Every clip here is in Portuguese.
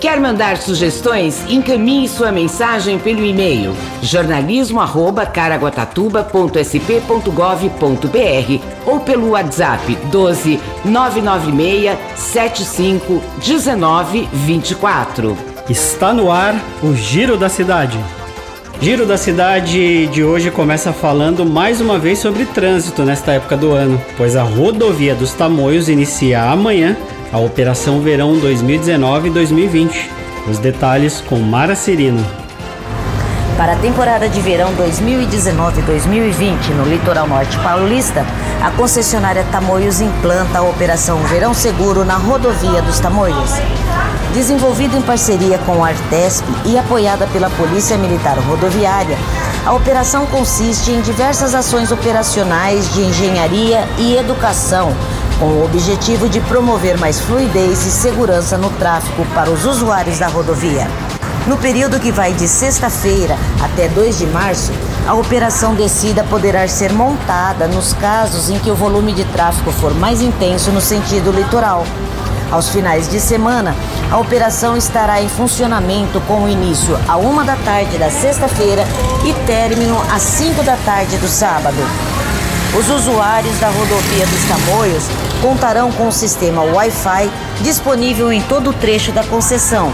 Quer mandar sugestões? Encaminhe sua mensagem pelo e-mail jornalismo@caraguatatuba.sp.gov.br ou pelo WhatsApp 12 996 75 19 24. Está no ar o Giro da Cidade. Giro da Cidade de hoje começa falando mais uma vez sobre trânsito nesta época do ano, pois a rodovia dos Tamoios inicia amanhã a Operação Verão 2019-2020. Os detalhes com Mara Cirino. Para a temporada de verão 2019-2020 no litoral norte paulista, a concessionária Tamoios implanta a Operação Verão Seguro na rodovia dos Tamoios. Desenvolvida em parceria com a Artesp e apoiada pela Polícia Militar Rodoviária, a operação consiste em diversas ações operacionais de engenharia e educação com o objetivo de promover mais fluidez e segurança no tráfego para os usuários da rodovia. No período que vai de sexta-feira até 2 de março, a operação descida poderá ser montada nos casos em que o volume de tráfego for mais intenso no sentido litoral. Aos finais de semana, a operação estará em funcionamento com início a uma da tarde da sexta-feira e término às 5 da tarde do sábado. Os usuários da rodovia dos Tamoios contarão com o sistema Wi-Fi disponível em todo o trecho da concessão,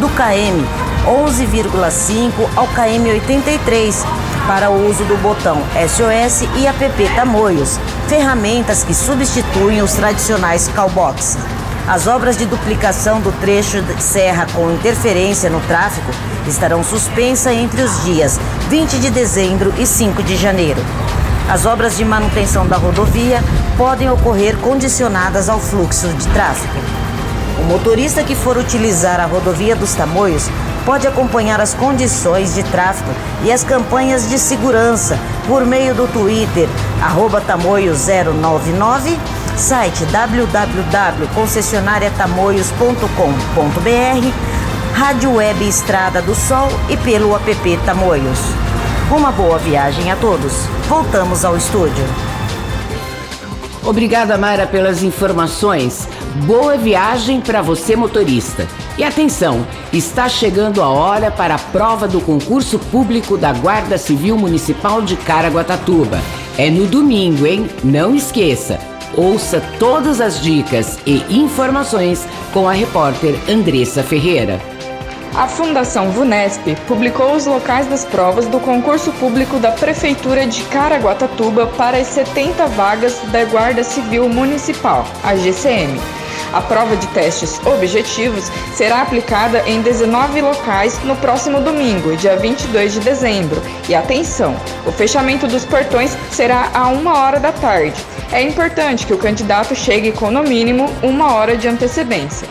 do KM 11,5 ao KM 83, para o uso do botão SOS e app Tamoios, ferramentas que substituem os tradicionais callbox. As obras de duplicação do trecho de serra com interferência no tráfego estarão suspensas entre os dias 20 de dezembro e 5 de janeiro. As obras de manutenção da rodovia podem ocorrer condicionadas ao fluxo de tráfego. O motorista que for utilizar a rodovia dos Tamoios pode acompanhar as condições de tráfego e as campanhas de segurança por meio do Twitter, tamoio099, site www.concessionariatamoios.com.br, Rádio Web Estrada do Sol e pelo app Tamoios. Uma boa viagem a todos. Voltamos ao estúdio. Obrigada, Mara, pelas informações. Boa viagem para você, motorista. E atenção, está chegando a hora para a prova do concurso público da Guarda Civil Municipal de Caraguatatuba. É no domingo, hein? Não esqueça. Ouça todas as dicas e informações com a repórter Andressa Ferreira. A Fundação VUNESP publicou os locais das provas do concurso público da Prefeitura de Caraguatatuba para as 70 vagas da Guarda Civil Municipal, a GCM. A prova de testes objetivos será aplicada em 19 locais no próximo domingo, dia 22 de dezembro. E atenção, o fechamento dos portões será a uma hora da tarde. É importante que o candidato chegue com no mínimo uma hora de antecedência.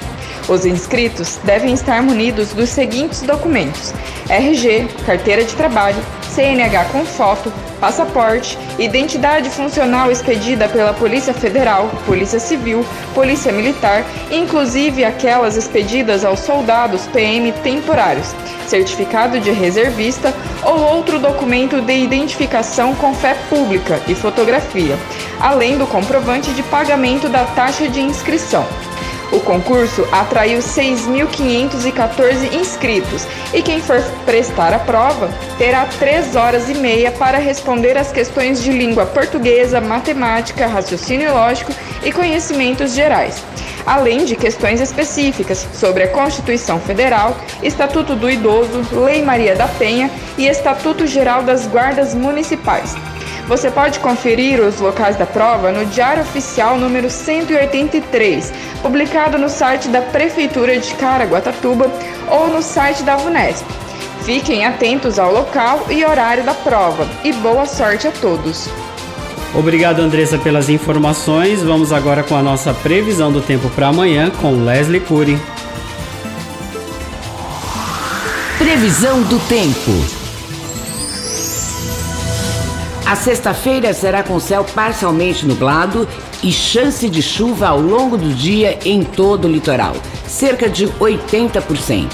Os inscritos devem estar munidos dos seguintes documentos: RG, carteira de trabalho, CNH com foto, passaporte, identidade funcional expedida pela Polícia Federal, Polícia Civil, Polícia Militar, inclusive aquelas expedidas aos soldados PM temporários, certificado de reservista ou outro documento de identificação com fé pública e fotografia, além do comprovante de pagamento da taxa de inscrição. O concurso atraiu 6.514 inscritos e quem for prestar a prova terá 3 horas e meia para responder as questões de língua portuguesa, matemática, raciocínio lógico e conhecimentos gerais, além de questões específicas sobre a Constituição Federal, Estatuto do Idoso, Lei Maria da Penha e Estatuto Geral das Guardas Municipais. Você pode conferir os locais da prova no Diário Oficial número 183, publicado no site da Prefeitura de Caraguatatuba ou no site da VUNESP. Fiquem atentos ao local e horário da prova e boa sorte a todos. Obrigado, Andressa, pelas informações. Vamos agora com a nossa previsão do tempo para amanhã com Leslie Cury. Previsão do tempo. A sexta-feira será com céu parcialmente nublado e chance de chuva ao longo do dia em todo o litoral, cerca de 80%.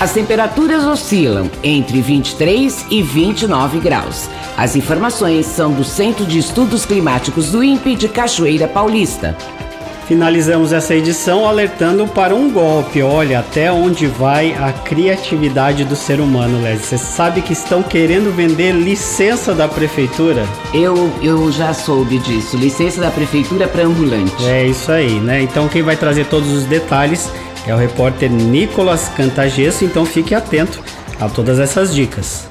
As temperaturas oscilam entre 23 e 29 graus. As informações são do Centro de Estudos Climáticos do INPE de Cachoeira Paulista. Finalizamos essa edição alertando para um golpe. Olha, até onde vai a criatividade do ser humano, Leslie. Você sabe que estão querendo vender licença da prefeitura? Eu, eu já soube disso. Licença da prefeitura para ambulante. É isso aí, né? Então quem vai trazer todos os detalhes é o repórter Nicolas Cantagesso, então fique atento a todas essas dicas.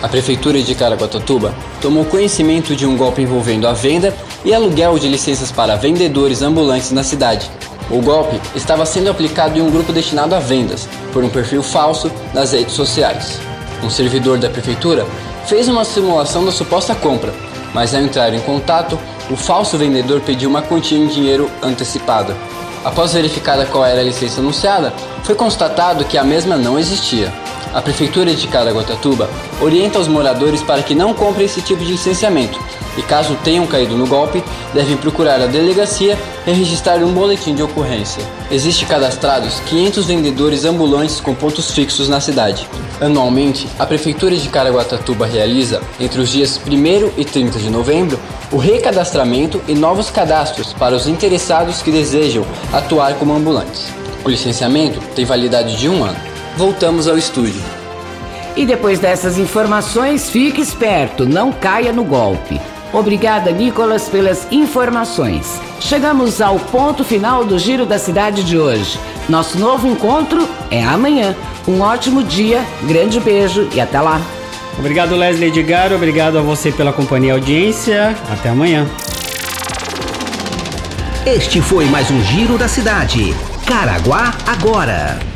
A Prefeitura de Caraguatatuba tomou conhecimento de um golpe envolvendo a venda e aluguel de licenças para vendedores ambulantes na cidade. O golpe estava sendo aplicado em um grupo destinado a vendas, por um perfil falso nas redes sociais. Um servidor da prefeitura fez uma simulação da suposta compra, mas ao entrar em contato, o falso vendedor pediu uma quantia em dinheiro antecipada. Após verificada qual era a licença anunciada, foi constatado que a mesma não existia. A Prefeitura de Caraguatatuba orienta os moradores para que não comprem esse tipo de licenciamento e, caso tenham caído no golpe, devem procurar a delegacia e registrar um boletim de ocorrência. Existe cadastrados 500 vendedores ambulantes com pontos fixos na cidade. Anualmente, a Prefeitura de Caraguatatuba realiza, entre os dias 1 e 30 de novembro, o recadastramento e novos cadastros para os interessados que desejam atuar como ambulantes. O licenciamento tem validade de um ano voltamos ao estúdio. E depois dessas informações, fique esperto, não caia no golpe. Obrigada, Nicolas, pelas informações. Chegamos ao ponto final do Giro da Cidade de hoje. Nosso novo encontro é amanhã. Um ótimo dia, grande beijo e até lá. Obrigado, Leslie Edgar. Obrigado a você pela companhia e audiência. Até amanhã. Este foi mais um Giro da Cidade. Caraguá agora.